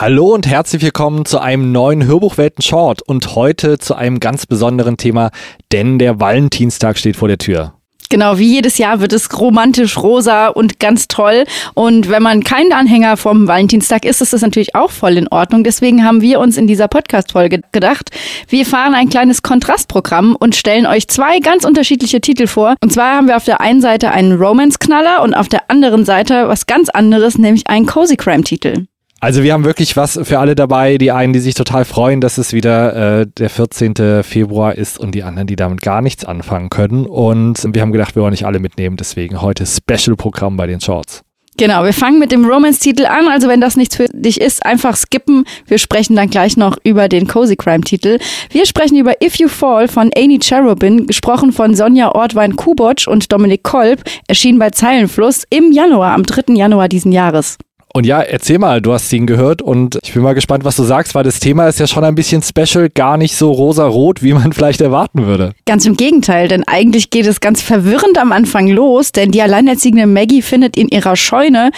Hallo und herzlich willkommen zu einem neuen Hörbuchwelten Short und heute zu einem ganz besonderen Thema, denn der Valentinstag steht vor der Tür. Genau, wie jedes Jahr wird es romantisch, rosa und ganz toll. Und wenn man kein Anhänger vom Valentinstag ist, ist das natürlich auch voll in Ordnung. Deswegen haben wir uns in dieser Podcast-Folge gedacht, wir fahren ein kleines Kontrastprogramm und stellen euch zwei ganz unterschiedliche Titel vor. Und zwar haben wir auf der einen Seite einen Romance-Knaller und auf der anderen Seite was ganz anderes, nämlich einen Cozy Crime-Titel. Also wir haben wirklich was für alle dabei. Die einen, die sich total freuen, dass es wieder äh, der 14. Februar ist und die anderen, die damit gar nichts anfangen können. Und wir haben gedacht, wir wollen nicht alle mitnehmen. Deswegen heute Special-Programm bei den Shorts. Genau, wir fangen mit dem Romance-Titel an. Also wenn das nichts für dich ist, einfach skippen. Wir sprechen dann gleich noch über den Cozy Crime-Titel. Wir sprechen über If You Fall von Amy Cherubin, gesprochen von Sonja Ortwein-Kubotsch und Dominik Kolb, erschienen bei Zeilenfluss im Januar, am 3. Januar diesen Jahres. Und ja, erzähl mal, du hast ihn gehört und ich bin mal gespannt, was du sagst, weil das Thema ist ja schon ein bisschen special, gar nicht so rosa-rot, wie man vielleicht erwarten würde. Ganz im Gegenteil, denn eigentlich geht es ganz verwirrend am Anfang los, denn die alleinerziehende Maggie findet in ihrer Scheune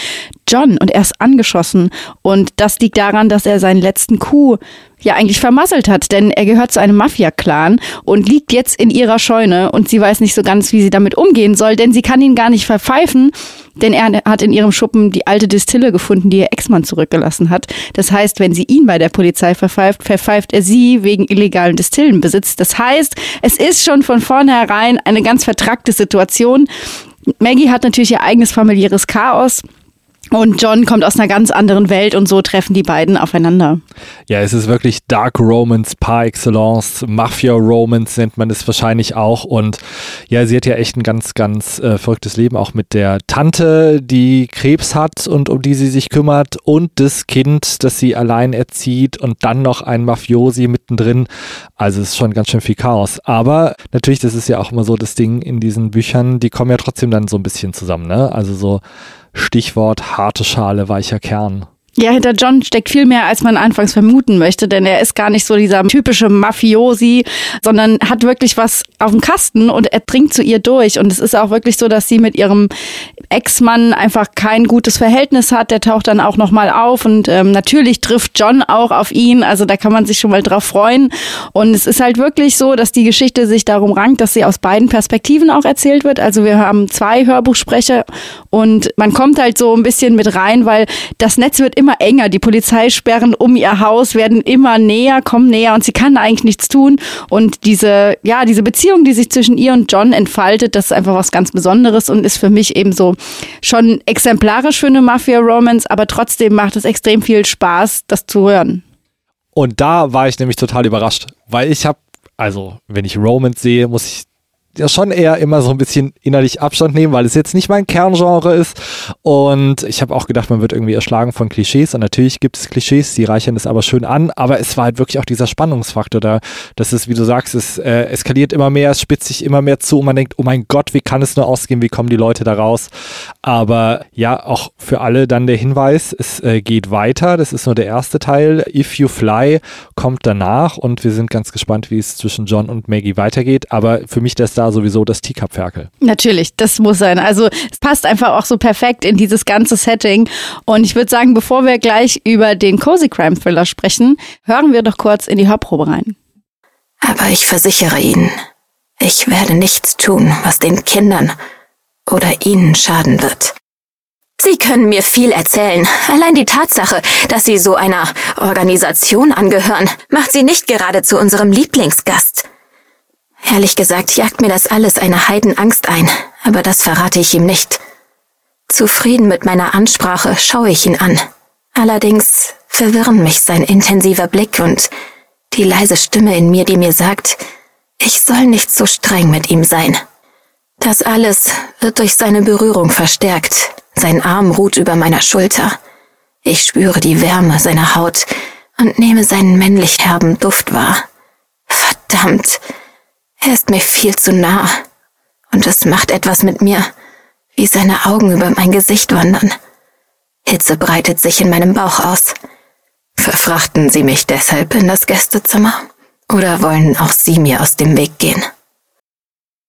John und er ist angeschossen. Und das liegt daran, dass er seinen letzten Coup ja eigentlich vermasselt hat, denn er gehört zu einem Mafia-Clan und liegt jetzt in ihrer Scheune und sie weiß nicht so ganz, wie sie damit umgehen soll, denn sie kann ihn gar nicht verpfeifen, denn er hat in ihrem Schuppen die alte Distille gefunden, die ihr Ex-Mann zurückgelassen hat. Das heißt, wenn sie ihn bei der Polizei verpfeift, verpfeift er sie wegen illegalen Distillenbesitz. Das heißt, es ist schon von vornherein eine ganz vertrackte Situation. Maggie hat natürlich ihr eigenes familiäres Chaos und John kommt aus einer ganz anderen Welt und so treffen die beiden aufeinander. Ja, es ist wirklich Dark Romance par excellence. Mafia Romance nennt man es wahrscheinlich auch. Und ja, sie hat ja echt ein ganz, ganz äh, verrücktes Leben, auch mit der Tante, die Krebs hat und um die sie sich kümmert und das Kind, das sie allein erzieht und dann noch ein Mafiosi mittendrin. Also es ist schon ganz schön viel Chaos. Aber natürlich, das ist ja auch immer so das Ding in diesen Büchern, die kommen ja trotzdem dann so ein bisschen zusammen, ne? Also so Stichwort harte Schale, weicher Kern. Ja, hinter John steckt viel mehr, als man anfangs vermuten möchte, denn er ist gar nicht so dieser typische Mafiosi, sondern hat wirklich was auf dem Kasten und er dringt zu ihr durch. Und es ist auch wirklich so, dass sie mit ihrem Ex-Mann einfach kein gutes Verhältnis hat. Der taucht dann auch nochmal auf und ähm, natürlich trifft John auch auf ihn. Also da kann man sich schon mal drauf freuen. Und es ist halt wirklich so, dass die Geschichte sich darum rankt, dass sie aus beiden Perspektiven auch erzählt wird. Also wir haben zwei Hörbuchsprecher und man kommt halt so ein bisschen mit rein, weil das Netz wird immer enger. Die Polizeisperren um ihr Haus werden immer näher, kommen näher und sie kann eigentlich nichts tun. Und diese, ja, diese Beziehung, die sich zwischen ihr und John entfaltet, das ist einfach was ganz Besonderes und ist für mich eben so schon exemplarisch für eine Mafia-Romance, aber trotzdem macht es extrem viel Spaß, das zu hören. Und da war ich nämlich total überrascht, weil ich habe, also wenn ich Romance sehe, muss ich ja schon eher immer so ein bisschen innerlich Abstand nehmen, weil es jetzt nicht mein Kerngenre ist. Und ich habe auch gedacht, man wird irgendwie erschlagen von Klischees. Und natürlich gibt es Klischees, die reichern das aber schön an. Aber es war halt wirklich auch dieser Spannungsfaktor da. Das ist, wie du sagst, es äh, eskaliert immer mehr, es spitzt sich immer mehr zu und man denkt, oh mein Gott, wie kann es nur ausgehen, wie kommen die Leute da raus? Aber ja, auch für alle dann der Hinweis, es äh, geht weiter. Das ist nur der erste Teil. If You Fly kommt danach und wir sind ganz gespannt, wie es zwischen John und Maggie weitergeht. Aber für mich das da da sowieso das Teacup-Ferkel. Natürlich, das muss sein. Also es passt einfach auch so perfekt in dieses ganze Setting. Und ich würde sagen, bevor wir gleich über den Cozy Crime Thriller sprechen, hören wir doch kurz in die Hörprobe rein. Aber ich versichere Ihnen, ich werde nichts tun, was den Kindern oder Ihnen schaden wird. Sie können mir viel erzählen. Allein die Tatsache, dass Sie so einer Organisation angehören, macht Sie nicht gerade zu unserem Lieblingsgast. Ehrlich gesagt jagt mir das alles eine Heidenangst ein, aber das verrate ich ihm nicht. Zufrieden mit meiner Ansprache schaue ich ihn an. Allerdings verwirren mich sein intensiver Blick und die leise Stimme in mir, die mir sagt, ich soll nicht so streng mit ihm sein. Das alles wird durch seine Berührung verstärkt. Sein Arm ruht über meiner Schulter. Ich spüre die Wärme seiner Haut und nehme seinen männlich herben Duft wahr. Verdammt, er ist mir viel zu nah. Und es macht etwas mit mir, wie seine Augen über mein Gesicht wandern. Hitze breitet sich in meinem Bauch aus. Verfrachten Sie mich deshalb in das Gästezimmer? Oder wollen auch Sie mir aus dem Weg gehen?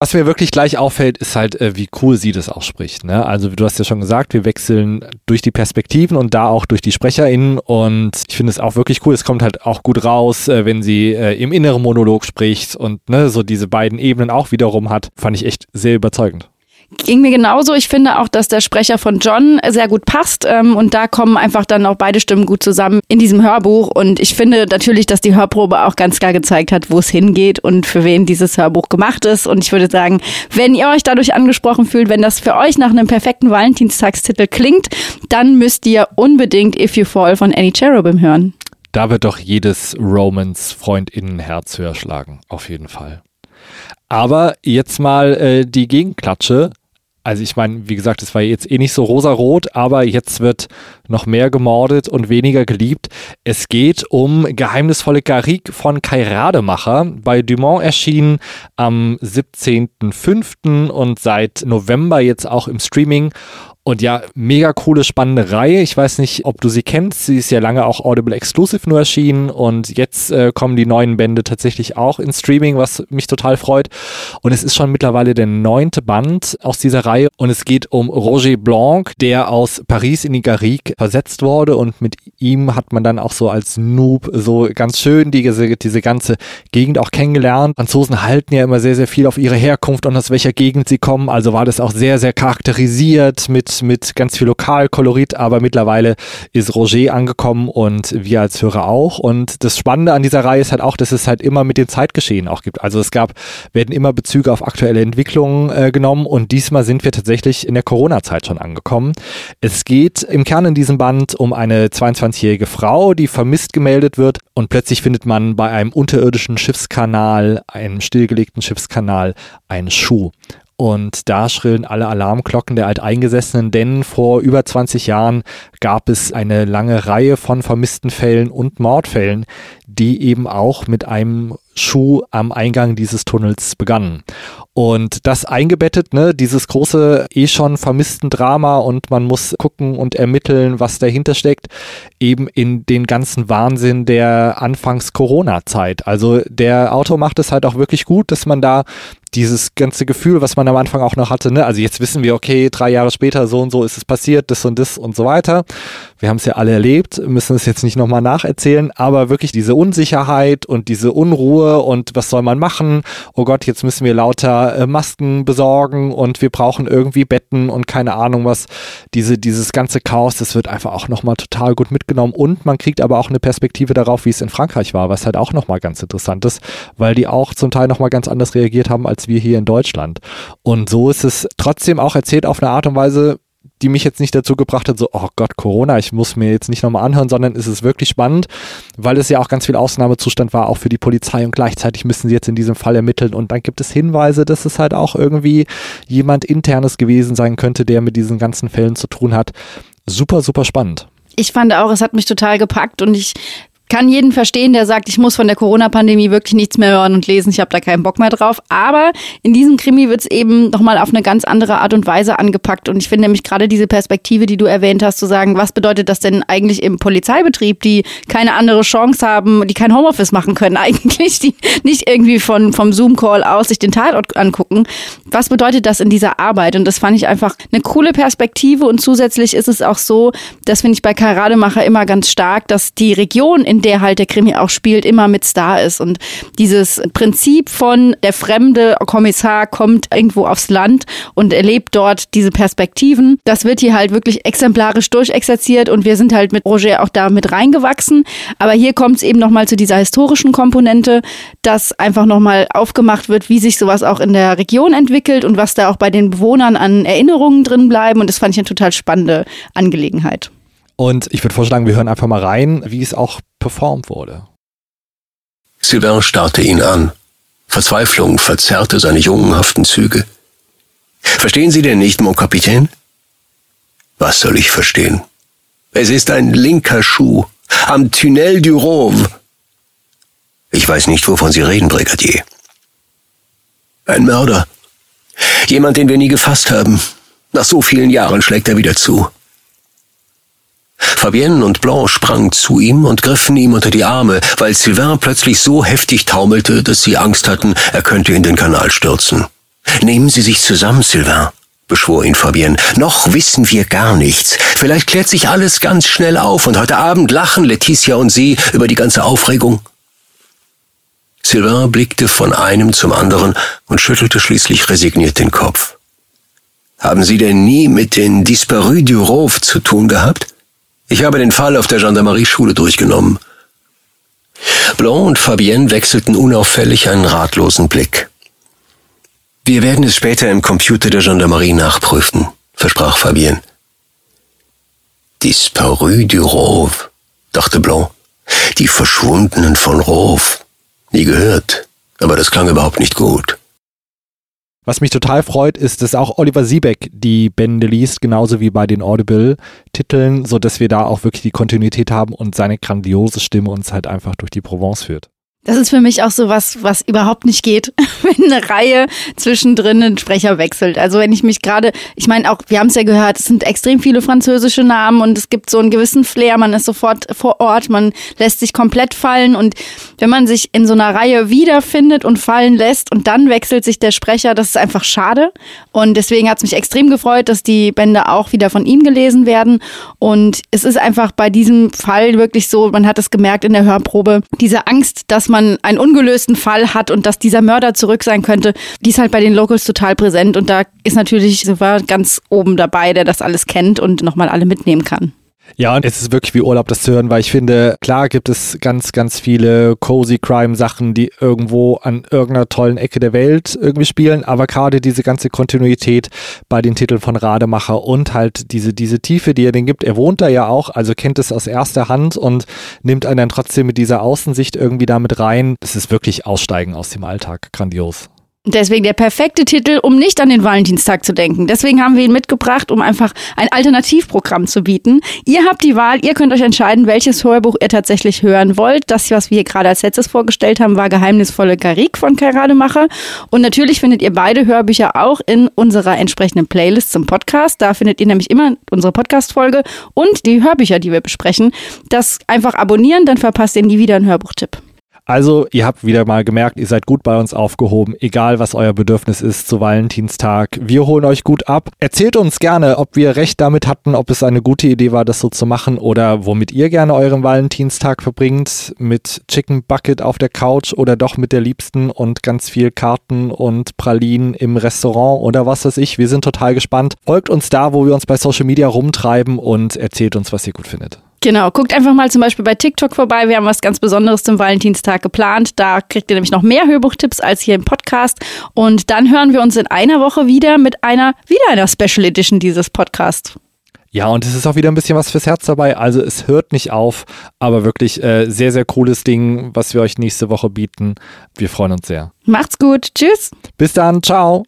Was mir wirklich gleich auffällt, ist halt, äh, wie cool sie das auch spricht. Ne? Also du hast ja schon gesagt, wir wechseln durch die Perspektiven und da auch durch die SprecherInnen und ich finde es auch wirklich cool. Es kommt halt auch gut raus, äh, wenn sie äh, im inneren Monolog spricht und ne, so diese beiden Ebenen auch wiederum hat. Fand ich echt sehr überzeugend. Ging mir genauso. Ich finde auch, dass der Sprecher von John sehr gut passt. Ähm, und da kommen einfach dann auch beide Stimmen gut zusammen in diesem Hörbuch. Und ich finde natürlich, dass die Hörprobe auch ganz klar gezeigt hat, wo es hingeht und für wen dieses Hörbuch gemacht ist. Und ich würde sagen, wenn ihr euch dadurch angesprochen fühlt, wenn das für euch nach einem perfekten Valentinstagstitel klingt, dann müsst ihr unbedingt If You Fall von Annie Cherubim hören. Da wird doch jedes Romans-Freundinnenherz höher schlagen. Auf jeden Fall. Aber jetzt mal äh, die Gegenklatsche. Also ich meine, wie gesagt, es war jetzt eh nicht so rosarot, aber jetzt wird noch mehr gemordet und weniger geliebt. Es geht um Geheimnisvolle Garik von Kai Rademacher, bei Dumont erschienen am 17.05. und seit November jetzt auch im Streaming. Und ja, mega coole, spannende Reihe. Ich weiß nicht, ob du sie kennst. Sie ist ja lange auch Audible Exclusive nur erschienen und jetzt äh, kommen die neuen Bände tatsächlich auch in Streaming, was mich total freut. Und es ist schon mittlerweile der neunte Band aus dieser Reihe und es geht um Roger Blanc, der aus Paris in die Garrigue versetzt wurde und mit ihm hat man dann auch so als Noob so ganz schön diese, diese ganze Gegend auch kennengelernt. Franzosen halten ja immer sehr, sehr viel auf ihre Herkunft und aus welcher Gegend sie kommen. Also war das auch sehr, sehr charakterisiert mit mit, ganz viel Lokalkolorit, aber mittlerweile ist Roger angekommen und wir als Hörer auch. Und das Spannende an dieser Reihe ist halt auch, dass es halt immer mit dem Zeitgeschehen auch gibt. Also es gab, werden immer Bezüge auf aktuelle Entwicklungen äh, genommen und diesmal sind wir tatsächlich in der Corona-Zeit schon angekommen. Es geht im Kern in diesem Band um eine 22-jährige Frau, die vermisst gemeldet wird und plötzlich findet man bei einem unterirdischen Schiffskanal, einem stillgelegten Schiffskanal, einen Schuh. Und da schrillen alle Alarmglocken der Alteingesessenen, denn vor über 20 Jahren gab es eine lange Reihe von vermissten Fällen und Mordfällen, die eben auch mit einem Schuh am Eingang dieses Tunnels begannen. Und das eingebettet, ne, dieses große, eh schon vermissten Drama und man muss gucken und ermitteln, was dahinter steckt, eben in den ganzen Wahnsinn der Anfangs-Corona-Zeit. Also der Autor macht es halt auch wirklich gut, dass man da dieses ganze Gefühl, was man am Anfang auch noch hatte, ne? also jetzt wissen wir, okay, drei Jahre später so und so ist es passiert, das und das und so weiter. Wir haben es ja alle erlebt, müssen es jetzt nicht nochmal nacherzählen, aber wirklich diese Unsicherheit und diese Unruhe und was soll man machen? Oh Gott, jetzt müssen wir lauter äh, Masken besorgen und wir brauchen irgendwie Betten und keine Ahnung was. Diese, dieses ganze Chaos, das wird einfach auch nochmal total gut mitgenommen und man kriegt aber auch eine Perspektive darauf, wie es in Frankreich war, was halt auch nochmal ganz interessant ist, weil die auch zum Teil nochmal ganz anders reagiert haben als wir hier in Deutschland. Und so ist es trotzdem auch erzählt auf eine Art und Weise, die mich jetzt nicht dazu gebracht hat, so, oh Gott, Corona, ich muss mir jetzt nicht nochmal anhören, sondern es ist wirklich spannend, weil es ja auch ganz viel Ausnahmezustand war, auch für die Polizei und gleichzeitig müssen sie jetzt in diesem Fall ermitteln und dann gibt es Hinweise, dass es halt auch irgendwie jemand internes gewesen sein könnte, der mit diesen ganzen Fällen zu tun hat. Super, super spannend. Ich fand auch, es hat mich total gepackt und ich kann jeden verstehen, der sagt, ich muss von der Corona-Pandemie wirklich nichts mehr hören und lesen, ich habe da keinen Bock mehr drauf. Aber in diesem Krimi wird es eben nochmal auf eine ganz andere Art und Weise angepackt. Und ich finde nämlich gerade diese Perspektive, die du erwähnt hast, zu sagen, was bedeutet das denn eigentlich im Polizeibetrieb, die keine andere Chance haben, die kein Homeoffice machen können eigentlich, die nicht irgendwie von, vom Zoom-Call aus sich den Tatort angucken. Was bedeutet das in dieser Arbeit? Und das fand ich einfach eine coole Perspektive. Und zusätzlich ist es auch so, das finde ich bei Karl Rademacher immer ganz stark, dass die Region, in der halt der Krimi auch spielt, immer mit Star ist. Und dieses Prinzip von der fremde Kommissar kommt irgendwo aufs Land und erlebt dort diese Perspektiven, das wird hier halt wirklich exemplarisch durchexerziert und wir sind halt mit Roger auch da mit reingewachsen. Aber hier kommt es eben nochmal zu dieser historischen Komponente, dass einfach nochmal aufgemacht wird, wie sich sowas auch in der Region entwickelt und was da auch bei den Bewohnern an Erinnerungen drin bleiben. Und das fand ich eine total spannende Angelegenheit. Und ich würde vorschlagen, wir hören einfach mal rein, wie es auch performt wurde. Sylvain starrte ihn an. Verzweiflung verzerrte seine jungenhaften Züge. Verstehen Sie denn nicht, mon Kapitän? Was soll ich verstehen? Es ist ein linker Schuh am Tunnel du Rove. Ich weiß nicht, wovon Sie reden, Brigadier. Ein Mörder. Jemand, den wir nie gefasst haben. Nach so vielen Jahren schlägt er wieder zu. Fabienne und Blanc sprangen zu ihm und griffen ihm unter die Arme, weil Sylvain plötzlich so heftig taumelte, dass sie Angst hatten, er könnte in den Kanal stürzen. Nehmen Sie sich zusammen, Sylvain, beschwor ihn Fabienne. Noch wissen wir gar nichts. Vielleicht klärt sich alles ganz schnell auf und heute Abend lachen Letitia und Sie über die ganze Aufregung. Sylvain blickte von einem zum anderen und schüttelte schließlich resigniert den Kopf. Haben Sie denn nie mit den Disparus du Rove zu tun gehabt? Ich habe den Fall auf der Gendarmerie-Schule durchgenommen. Blanc und Fabienne wechselten unauffällig einen ratlosen Blick. Wir werden es später im Computer der Gendarmerie nachprüfen, versprach Fabienne. Disparu du Rove, dachte Blanc. Die Verschwundenen von Rove. Nie gehört, aber das klang überhaupt nicht gut. Was mich total freut, ist, dass auch Oliver Siebeck die Bände liest, genauso wie bei den Audible-Titeln, sodass wir da auch wirklich die Kontinuität haben und seine grandiose Stimme uns halt einfach durch die Provence führt. Das ist für mich auch so was, was überhaupt nicht geht, wenn eine Reihe zwischendrin einen Sprecher wechselt. Also wenn ich mich gerade, ich meine auch, wir haben es ja gehört, es sind extrem viele französische Namen und es gibt so einen gewissen Flair, man ist sofort vor Ort, man lässt sich komplett fallen und wenn man sich in so einer Reihe wiederfindet und fallen lässt und dann wechselt sich der Sprecher, das ist einfach schade und deswegen hat es mich extrem gefreut, dass die Bände auch wieder von ihm gelesen werden und es ist einfach bei diesem Fall wirklich so, man hat es gemerkt in der Hörprobe, diese Angst, dass man einen ungelösten Fall hat und dass dieser Mörder zurück sein könnte, die ist halt bei den Locals total präsent und da ist natürlich Silver ganz oben dabei, der das alles kennt und nochmal alle mitnehmen kann. Ja, und es ist wirklich wie Urlaub, das zu hören, weil ich finde, klar gibt es ganz, ganz viele cozy Crime Sachen, die irgendwo an irgendeiner tollen Ecke der Welt irgendwie spielen, aber gerade diese ganze Kontinuität bei den Titeln von Rademacher und halt diese, diese Tiefe, die er den gibt, er wohnt da ja auch, also kennt es aus erster Hand und nimmt einen dann trotzdem mit dieser Außensicht irgendwie damit rein. Das ist wirklich Aussteigen aus dem Alltag. Grandios. Deswegen der perfekte Titel, um nicht an den Valentinstag zu denken. Deswegen haben wir ihn mitgebracht, um einfach ein Alternativprogramm zu bieten. Ihr habt die Wahl, ihr könnt euch entscheiden, welches Hörbuch ihr tatsächlich hören wollt. Das, was wir hier gerade als letztes vorgestellt haben, war Geheimnisvolle Garik von Kai Rademacher. Und natürlich findet ihr beide Hörbücher auch in unserer entsprechenden Playlist zum Podcast. Da findet ihr nämlich immer unsere Podcast-Folge und die Hörbücher, die wir besprechen. Das einfach abonnieren, dann verpasst ihr nie wieder einen Hörbuchtipp. Also, ihr habt wieder mal gemerkt, ihr seid gut bei uns aufgehoben, egal was euer Bedürfnis ist zu Valentinstag. Wir holen euch gut ab. Erzählt uns gerne, ob wir recht damit hatten, ob es eine gute Idee war, das so zu machen oder womit ihr gerne euren Valentinstag verbringt. Mit Chicken Bucket auf der Couch oder doch mit der Liebsten und ganz viel Karten und Pralinen im Restaurant oder was weiß ich. Wir sind total gespannt. Folgt uns da, wo wir uns bei Social Media rumtreiben und erzählt uns, was ihr gut findet. Genau, guckt einfach mal zum Beispiel bei TikTok vorbei. Wir haben was ganz Besonderes zum Valentinstag geplant. Da kriegt ihr nämlich noch mehr Hörbuchtipps als hier im Podcast. Und dann hören wir uns in einer Woche wieder mit einer, wieder einer Special Edition dieses Podcasts. Ja, und es ist auch wieder ein bisschen was fürs Herz dabei. Also es hört nicht auf, aber wirklich äh, sehr, sehr cooles Ding, was wir euch nächste Woche bieten. Wir freuen uns sehr. Macht's gut. Tschüss. Bis dann. Ciao.